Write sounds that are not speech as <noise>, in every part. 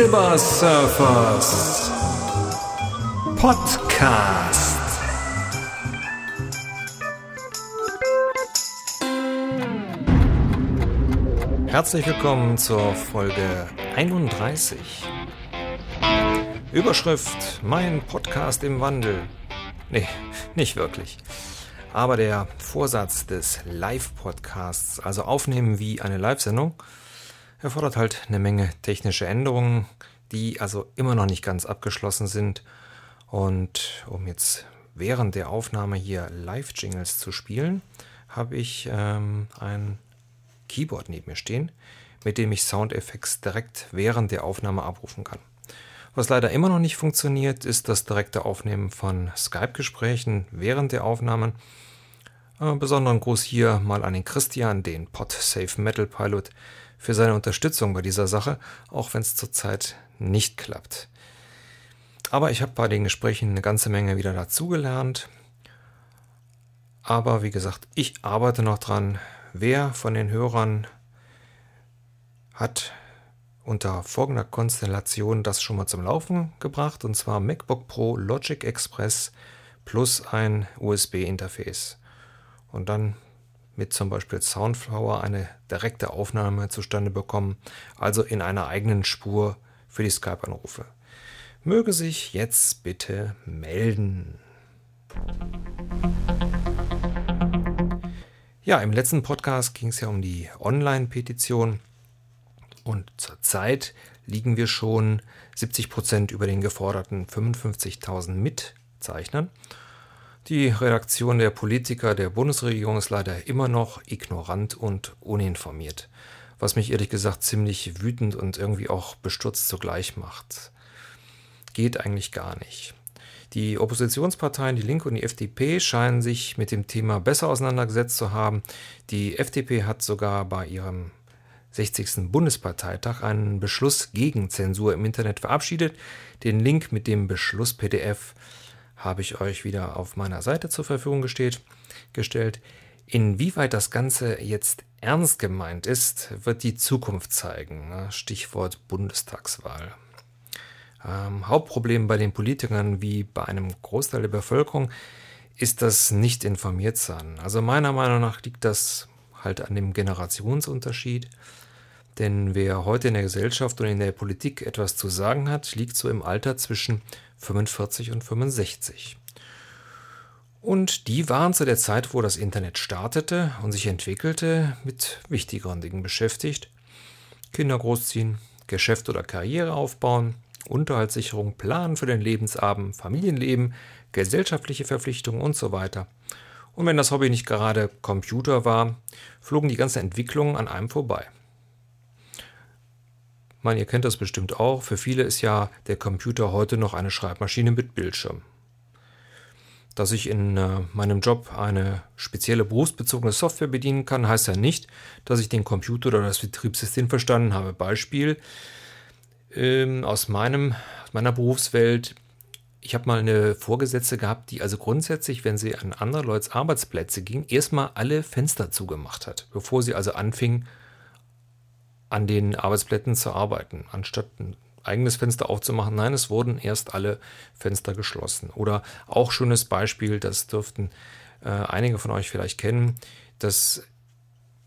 Silbersurfers Podcast. Herzlich willkommen zur Folge 31. Überschrift Mein Podcast im Wandel. Nee, nicht wirklich. Aber der Vorsatz des Live-Podcasts, also aufnehmen wie eine Live-Sendung, erfordert halt eine Menge technische Änderungen, die also immer noch nicht ganz abgeschlossen sind. Und um jetzt während der Aufnahme hier Live-Jingles zu spielen, habe ich ähm, ein Keyboard neben mir stehen, mit dem ich Soundeffekte direkt während der Aufnahme abrufen kann. Was leider immer noch nicht funktioniert, ist das direkte Aufnehmen von Skype-Gesprächen während der Aufnahmen. Äh, besonderen Gruß hier mal an den Christian, den PodSafe Metal Pilot, für seine Unterstützung bei dieser Sache, auch wenn es zurzeit nicht klappt. Aber ich habe bei den Gesprächen eine ganze Menge wieder dazugelernt. Aber wie gesagt, ich arbeite noch dran. Wer von den Hörern hat unter folgender Konstellation das schon mal zum Laufen gebracht, und zwar MacBook Pro Logic Express plus ein USB-Interface. Und dann mit zum Beispiel Soundflower eine direkte Aufnahme zustande bekommen, also in einer eigenen Spur für die Skype-Anrufe. Möge sich jetzt bitte melden. Ja, im letzten Podcast ging es ja um die Online-Petition und zurzeit liegen wir schon 70 Prozent über den geforderten 55.000 Mitzeichnern. Die Redaktion der Politiker der Bundesregierung ist leider immer noch ignorant und uninformiert, was mich ehrlich gesagt ziemlich wütend und irgendwie auch bestürzt zugleich macht. Geht eigentlich gar nicht. Die Oppositionsparteien, die Linke und die FDP, scheinen sich mit dem Thema besser auseinandergesetzt zu haben. Die FDP hat sogar bei ihrem 60. Bundesparteitag einen Beschluss gegen Zensur im Internet verabschiedet. Den Link mit dem Beschluss PDF habe ich euch wieder auf meiner Seite zur Verfügung gestellt. gestellt. Inwieweit das Ganze jetzt ernst gemeint ist, wird die Zukunft zeigen. Ne? Stichwort Bundestagswahl. Ähm, Hauptproblem bei den Politikern wie bei einem Großteil der Bevölkerung ist das nicht informiert sein. Also meiner Meinung nach liegt das halt an dem Generationsunterschied. Denn wer heute in der Gesellschaft und in der Politik etwas zu sagen hat, liegt so im Alter zwischen 45 und 65. Und die waren zu der Zeit, wo das Internet startete und sich entwickelte, mit wichtigeren Dingen beschäftigt. Kinder großziehen, Geschäft oder Karriere aufbauen, Unterhaltssicherung, Planen für den Lebensabend, Familienleben, gesellschaftliche Verpflichtungen und so weiter. Und wenn das Hobby nicht gerade Computer war, flogen die ganzen Entwicklungen an einem vorbei. Meine, ihr kennt das bestimmt auch. Für viele ist ja der Computer heute noch eine Schreibmaschine mit Bildschirm. Dass ich in äh, meinem Job eine spezielle berufsbezogene Software bedienen kann, heißt ja nicht, dass ich den Computer oder das Betriebssystem verstanden habe. Beispiel ähm, aus, meinem, aus meiner Berufswelt. Ich habe mal eine Vorgesetzte gehabt, die also grundsätzlich, wenn sie an andere Leute's Arbeitsplätze ging, erstmal alle Fenster zugemacht hat, bevor sie also anfing, an den Arbeitsplätzen zu arbeiten, anstatt ein eigenes Fenster aufzumachen. Nein, es wurden erst alle Fenster geschlossen. Oder auch schönes Beispiel, das dürften äh, einige von euch vielleicht kennen, dass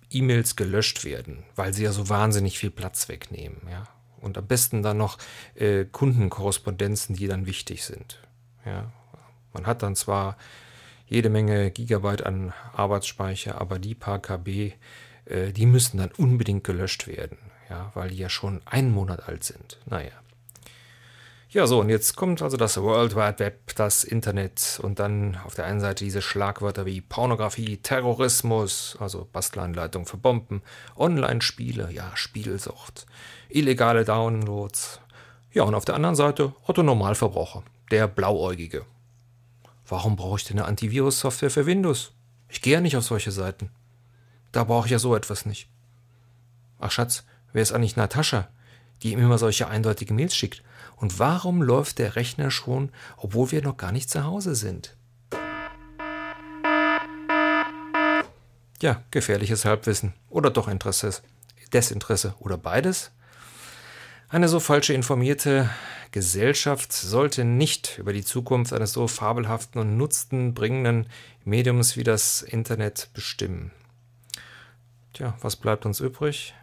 E-Mails gelöscht werden, weil sie ja so wahnsinnig viel Platz wegnehmen. Ja? Und am besten dann noch äh, Kundenkorrespondenzen, die dann wichtig sind. Ja? Man hat dann zwar jede Menge Gigabyte an Arbeitsspeicher, aber die paar KB, äh, die müssen dann unbedingt gelöscht werden, ja, weil die ja schon einen Monat alt sind. Naja. Ja, so, und jetzt kommt also das World Wide Web, das Internet und dann auf der einen Seite diese Schlagwörter wie Pornografie, Terrorismus, also Bastelanleitung für Bomben, Online-Spiele, ja, Spielsucht, illegale Downloads. Ja, und auf der anderen Seite Otto Normalverbraucher, der Blauäugige. Warum brauche ich denn eine Antivirus-Software für Windows? Ich gehe ja nicht auf solche Seiten. Da brauche ich ja so etwas nicht. Ach Schatz, wer ist eigentlich Natascha, die ihm immer solche eindeutige Mails schickt? Und warum läuft der Rechner schon, obwohl wir noch gar nicht zu Hause sind? Ja, gefährliches Halbwissen oder doch Interesse, Desinteresse oder beides? Eine so falsche informierte Gesellschaft sollte nicht über die Zukunft eines so fabelhaften und nutztenbringenden Mediums wie das Internet bestimmen. Tja, was bleibt uns übrig,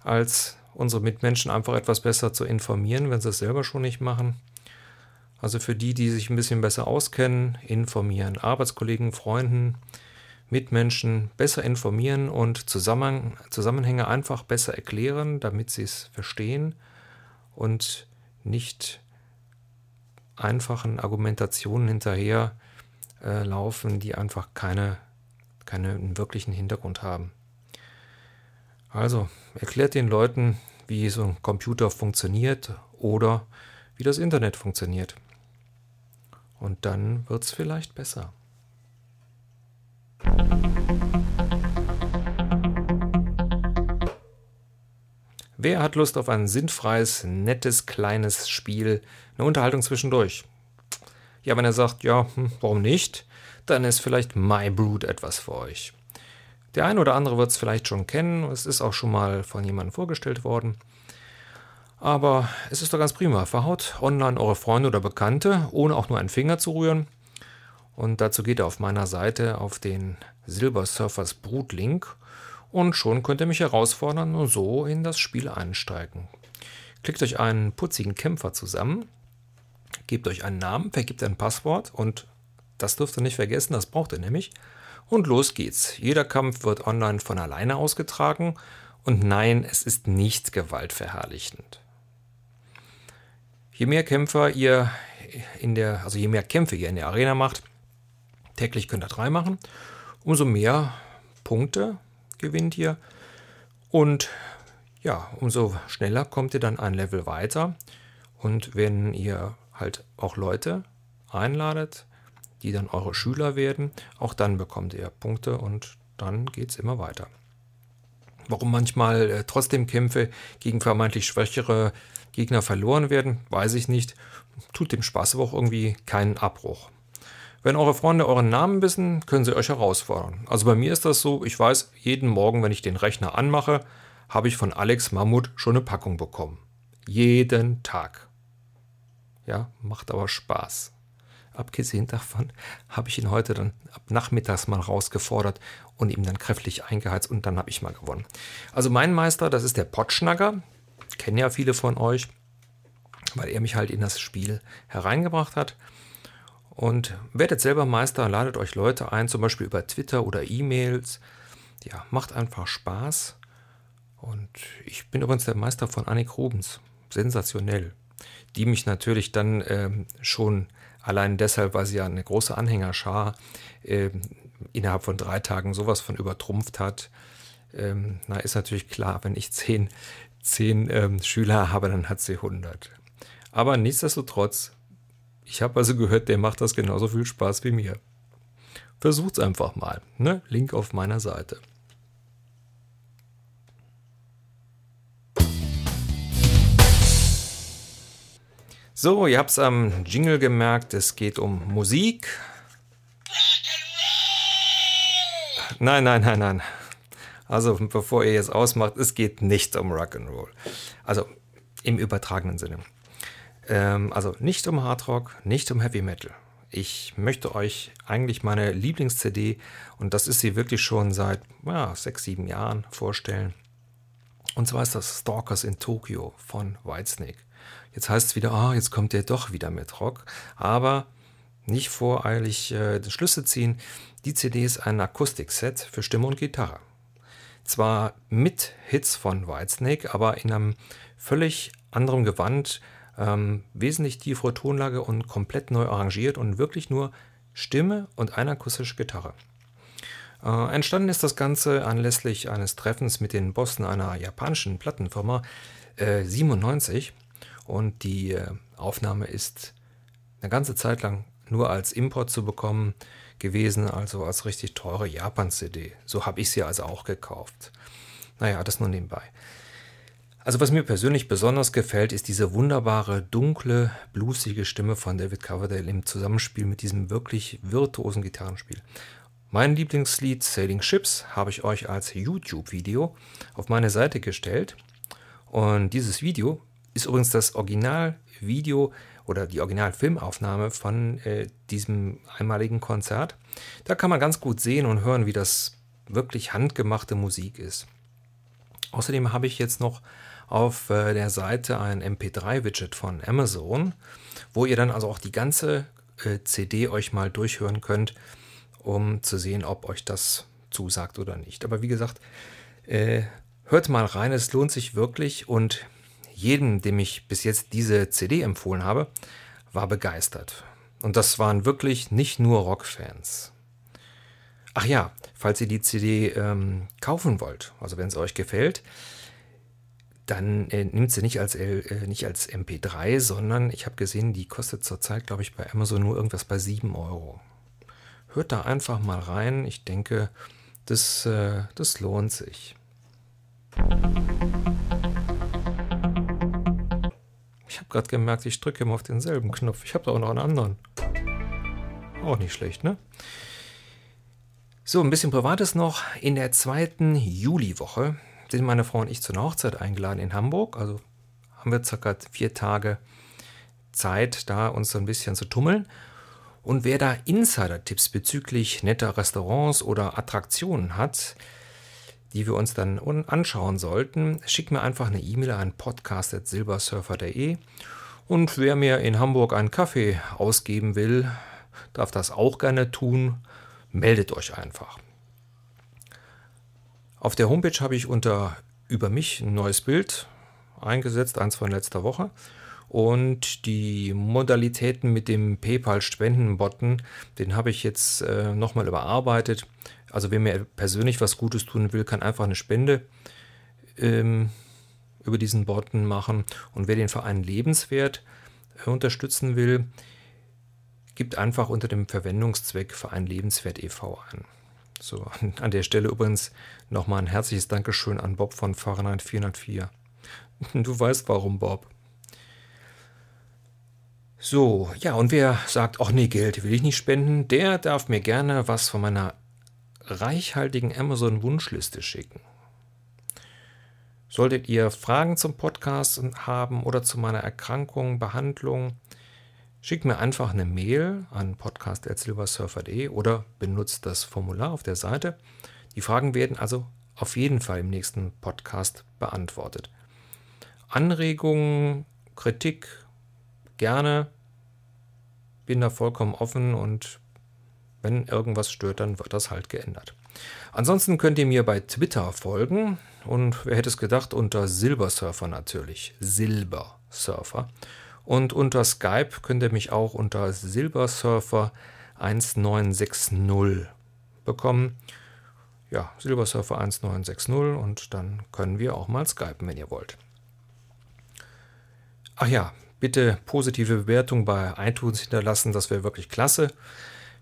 als unsere Mitmenschen einfach etwas besser zu informieren, wenn sie es selber schon nicht machen? Also für die, die sich ein bisschen besser auskennen, informieren. Arbeitskollegen, Freunden, Mitmenschen besser informieren und Zusammenhänge einfach besser erklären, damit sie es verstehen und nicht einfachen Argumentationen hinterher äh, die einfach keine, keinen wirklichen Hintergrund haben. Also erklärt den Leuten, wie so ein Computer funktioniert oder wie das Internet funktioniert. Und dann wird es vielleicht besser. Wer hat Lust auf ein sinnfreies, nettes, kleines Spiel, eine Unterhaltung zwischendurch? Ja, wenn er sagt, ja, hm, warum nicht, dann ist vielleicht My Brood etwas für euch. Der ein oder andere wird es vielleicht schon kennen, es ist auch schon mal von jemandem vorgestellt worden. Aber es ist doch ganz prima. Verhaut online eure Freunde oder Bekannte, ohne auch nur einen Finger zu rühren. Und dazu geht ihr auf meiner Seite auf den Silber Surfers Brut-Link und schon könnt ihr mich herausfordern und so in das Spiel einsteigen. Klickt euch einen putzigen Kämpfer zusammen, gebt euch einen Namen, vergibt ein Passwort und das dürft ihr nicht vergessen, das braucht ihr nämlich. Und los geht's. Jeder Kampf wird online von alleine ausgetragen und nein, es ist nicht gewaltverherrlichend. Je mehr Kämpfer ihr in der, also je mehr Kämpfe ihr in der Arena macht, täglich könnt ihr drei machen, umso mehr Punkte gewinnt ihr und ja, umso schneller kommt ihr dann ein Level weiter. Und wenn ihr halt auch Leute einladet, die dann eure Schüler werden, auch dann bekommt ihr Punkte und dann geht es immer weiter. Warum manchmal äh, trotzdem Kämpfe gegen vermeintlich schwächere Gegner verloren werden, weiß ich nicht. Tut dem Spaß aber auch irgendwie keinen Abbruch. Wenn eure Freunde euren Namen wissen, können sie euch herausfordern. Also bei mir ist das so, ich weiß, jeden Morgen, wenn ich den Rechner anmache, habe ich von Alex Mammut schon eine Packung bekommen. Jeden Tag. Ja, macht aber Spaß. Abgesehen davon habe ich ihn heute dann ab nachmittags mal rausgefordert und ihm dann kräftig eingeheizt und dann habe ich mal gewonnen. Also mein Meister, das ist der Potschnagger kennen ja viele von euch, weil er mich halt in das Spiel hereingebracht hat. Und werdet selber Meister, ladet euch Leute ein, zum Beispiel über Twitter oder E-Mails. Ja, macht einfach Spaß. Und ich bin übrigens der Meister von Annik Rubens. Sensationell. Die mich natürlich dann ähm, schon allein deshalb, weil sie ja eine große Anhängerschar äh, innerhalb von drei Tagen sowas von übertrumpft hat. Ähm, na, ist natürlich klar, wenn ich zehn zehn ähm, Schüler habe, dann hat sie 100. Aber nichtsdestotrotz, ich habe also gehört, der macht das genauso viel Spaß wie mir. Versucht's einfach mal. Ne? Link auf meiner Seite. So, ihr habt es am Jingle gemerkt, es geht um Musik. Nein, nein, nein, nein. Also bevor ihr jetzt ausmacht, es geht nicht um Rock'n'Roll. Also im übertragenen Sinne. Ähm, also nicht um Hardrock, nicht um Heavy Metal. Ich möchte euch eigentlich meine Lieblings-CD, und das ist sie wirklich schon seit ja, sechs, sieben Jahren, vorstellen. Und zwar ist das Stalkers in Tokyo von Whitesnake. Jetzt heißt es wieder, ah, jetzt kommt der doch wieder mit Rock. Aber nicht voreilig äh, Schlüsse ziehen. Die CD ist ein Akustikset für Stimme und Gitarre. Zwar mit Hits von Whitesnake, aber in einem völlig anderen Gewand, ähm, wesentlich tiefere Tonlage und komplett neu arrangiert und wirklich nur Stimme und eine akustische Gitarre. Äh, entstanden ist das Ganze anlässlich eines Treffens mit den Bossen einer japanischen Plattenfirma äh, 97 und die äh, Aufnahme ist eine ganze Zeit lang nur als Import zu bekommen gewesen, also als richtig teure Japan-CD. So habe ich sie also auch gekauft. Naja, das nur nebenbei. Also was mir persönlich besonders gefällt, ist diese wunderbare, dunkle, bluesige Stimme von David Coverdale im Zusammenspiel mit diesem wirklich virtuosen Gitarrenspiel. Mein Lieblingslied Sailing Ships habe ich euch als YouTube-Video auf meine Seite gestellt. Und dieses Video ist übrigens das Originalvideo oder die Originalfilmaufnahme von äh, diesem einmaligen Konzert. Da kann man ganz gut sehen und hören, wie das wirklich handgemachte Musik ist. Außerdem habe ich jetzt noch auf äh, der Seite ein MP3-Widget von Amazon, wo ihr dann also auch die ganze äh, CD euch mal durchhören könnt, um zu sehen, ob euch das zusagt oder nicht. Aber wie gesagt, äh, hört mal rein, es lohnt sich wirklich und jedem, dem ich bis jetzt diese CD empfohlen habe, war begeistert. Und das waren wirklich nicht nur Rockfans. Ach ja, falls ihr die CD ähm, kaufen wollt, also wenn es euch gefällt, dann äh, nimmt sie nicht als, äh, nicht als MP3, sondern ich habe gesehen, die kostet zurzeit, glaube ich, bei Amazon nur irgendwas bei 7 Euro. Hört da einfach mal rein. Ich denke, das, äh, das lohnt sich. Gerade gemerkt, ich drücke immer auf denselben Knopf. Ich habe da auch noch einen anderen. Auch nicht schlecht, ne? So, ein bisschen Privates noch. In der zweiten Juliwoche sind meine Frau und ich zu einer Hochzeit eingeladen in Hamburg. Also haben wir circa vier Tage Zeit, da uns so ein bisschen zu tummeln. Und wer da Insider-Tipps bezüglich netter Restaurants oder Attraktionen hat, die wir uns dann anschauen sollten, schickt mir einfach eine E-Mail an podcast.silbersurfer.de. Und wer mir in Hamburg einen Kaffee ausgeben will, darf das auch gerne tun. Meldet euch einfach. Auf der Homepage habe ich unter Über mich ein neues Bild eingesetzt, eins von letzter Woche. Und die Modalitäten mit dem PayPal-Spenden-Button, den habe ich jetzt äh, nochmal überarbeitet. Also wer mir persönlich was Gutes tun will, kann einfach eine Spende ähm, über diesen Button machen. Und wer den Verein Lebenswert äh, unterstützen will, gibt einfach unter dem Verwendungszweck Verein Lebenswert e.V. ein. So, <laughs> an der Stelle übrigens nochmal ein herzliches Dankeschön an Bob von Fahrenheit 404. <laughs> Du weißt warum, Bob. So, ja, und wer sagt, ach nee, Geld will ich nicht spenden, der darf mir gerne was von meiner reichhaltigen Amazon-Wunschliste schicken. Solltet ihr Fragen zum Podcast haben oder zu meiner Erkrankung, Behandlung, Schickt mir einfach eine Mail an podcast.silversurfer.de oder benutzt das Formular auf der Seite. Die Fragen werden also auf jeden Fall im nächsten Podcast beantwortet. Anregungen, Kritik, gerne. Bin da vollkommen offen und wenn irgendwas stört, dann wird das halt geändert. Ansonsten könnt ihr mir bei Twitter folgen und wer hätte es gedacht, unter Silbersurfer natürlich. Silbersurfer. Und unter Skype könnt ihr mich auch unter Silbersurfer 1960 bekommen. Ja, Silbersurfer 1960 und dann können wir auch mal skypen, wenn ihr wollt. Ach ja, bitte positive Bewertung bei iTunes hinterlassen, das wäre wirklich klasse.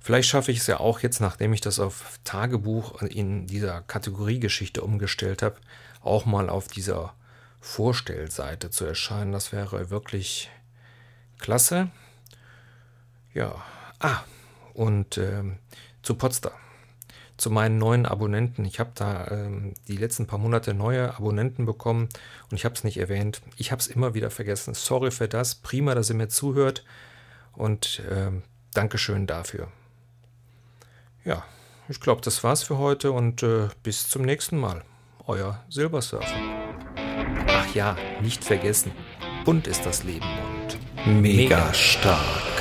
Vielleicht schaffe ich es ja auch jetzt, nachdem ich das auf Tagebuch in dieser Kategoriegeschichte umgestellt habe, auch mal auf dieser Vorstellseite zu erscheinen. Das wäre wirklich Klasse. Ja. Ah, und ähm, zu Potsdam. Zu meinen neuen Abonnenten. Ich habe da ähm, die letzten paar Monate neue Abonnenten bekommen und ich habe es nicht erwähnt. Ich habe es immer wieder vergessen. Sorry für das. Prima, dass ihr mir zuhört und ähm, Dankeschön dafür. Ja, ich glaube, das war's für heute und äh, bis zum nächsten Mal. Euer Silbersurfer. Ach ja, nicht vergessen. Bunt ist das Leben mega stark.